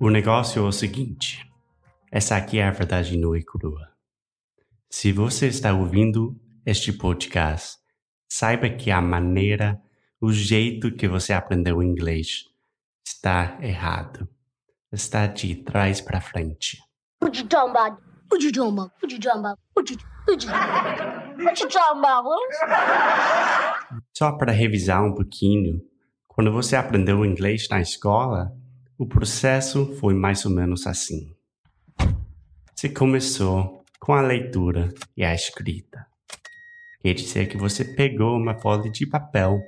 O negócio é o seguinte: essa aqui é a verdade nua e crua. Se você está ouvindo este podcast, saiba que a maneira, o jeito que você aprendeu inglês está errado. Está de trás para frente. Só para revisar um pouquinho, quando você aprendeu inglês na escola, o processo foi mais ou menos assim. Você começou com a leitura e a escrita. Quer dizer que você pegou uma folha de papel,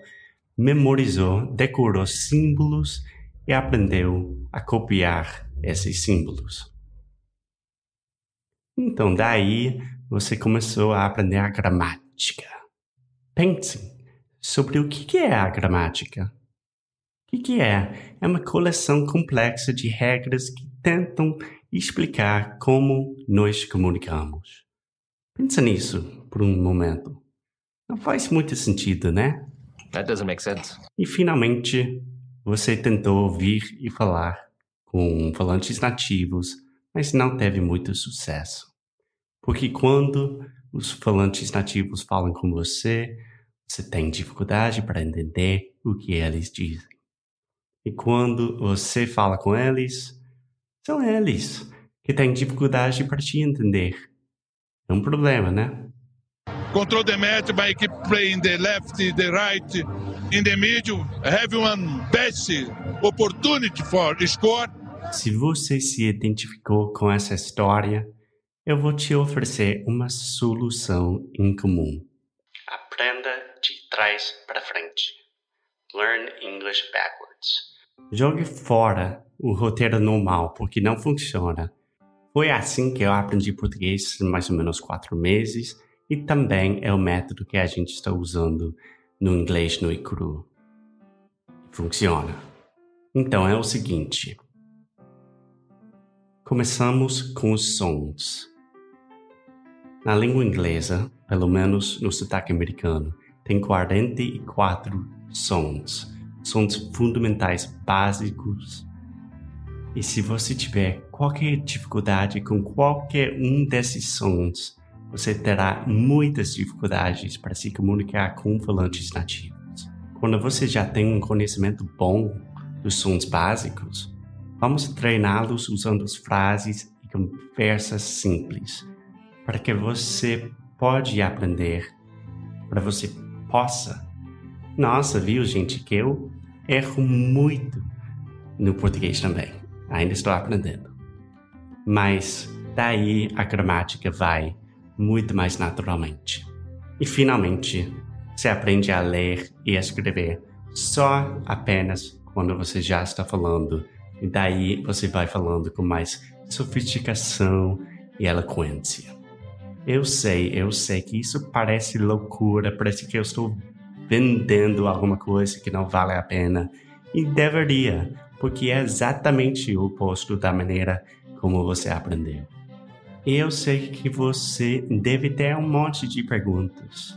memorizou, decorou símbolos e aprendeu a copiar esses símbolos. Então, daí você começou a aprender a gramática. Pense sobre o que é a gramática. O que, que é? É uma coleção complexa de regras que tentam explicar como nós comunicamos. Pensa nisso por um momento. Não faz muito sentido, né? That doesn't make sense. E finalmente, você tentou ouvir e falar com falantes nativos, mas não teve muito sucesso. Porque quando os falantes nativos falam com você, você tem dificuldade para entender o que eles dizem. E quando você fala com eles, são eles que têm dificuldade para te entender. É um problema, né? Control the match by keep playing the left, the right, in the middle. Have one best opportunity for score. Se você se identificou com essa história, eu vou te oferecer uma solução em comum. Aprenda de trás para frente. Learn English backwards. Jogue fora o roteiro normal, porque não funciona. Foi assim que eu aprendi português em mais ou menos quatro meses e também é o método que a gente está usando no inglês no e cru. Funciona. Então é o seguinte. Começamos com os sons. Na língua inglesa, pelo menos no sotaque americano, tem 44 sons sons fundamentais básicos. E se você tiver qualquer dificuldade com qualquer um desses sons, você terá muitas dificuldades para se comunicar com falantes nativos. Quando você já tem um conhecimento bom dos sons básicos, vamos treiná-los usando as frases e conversas simples, para que você pode aprender, para você possa nossa, viu, gente, que eu erro muito no português também. Ainda estou aprendendo. Mas daí a gramática vai muito mais naturalmente. E finalmente, você aprende a ler e a escrever só apenas quando você já está falando. E daí você vai falando com mais sofisticação e eloquência. Eu sei, eu sei que isso parece loucura, parece que eu estou vendendo alguma coisa que não vale a pena. E deveria, porque é exatamente o oposto da maneira como você aprendeu. Eu sei que você deve ter um monte de perguntas.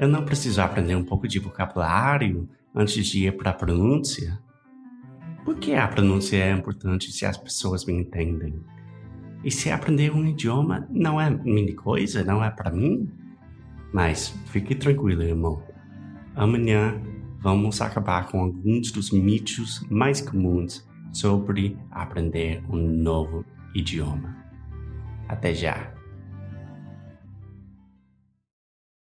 Eu não preciso aprender um pouco de vocabulário antes de ir para a pronúncia? Por que a pronúncia é importante se as pessoas me entendem? E se aprender um idioma não é minha coisa, não é para mim? Mas fique tranquilo, irmão. Amanhã vamos acabar com alguns dos mitos mais comuns sobre aprender um novo idioma. Até já!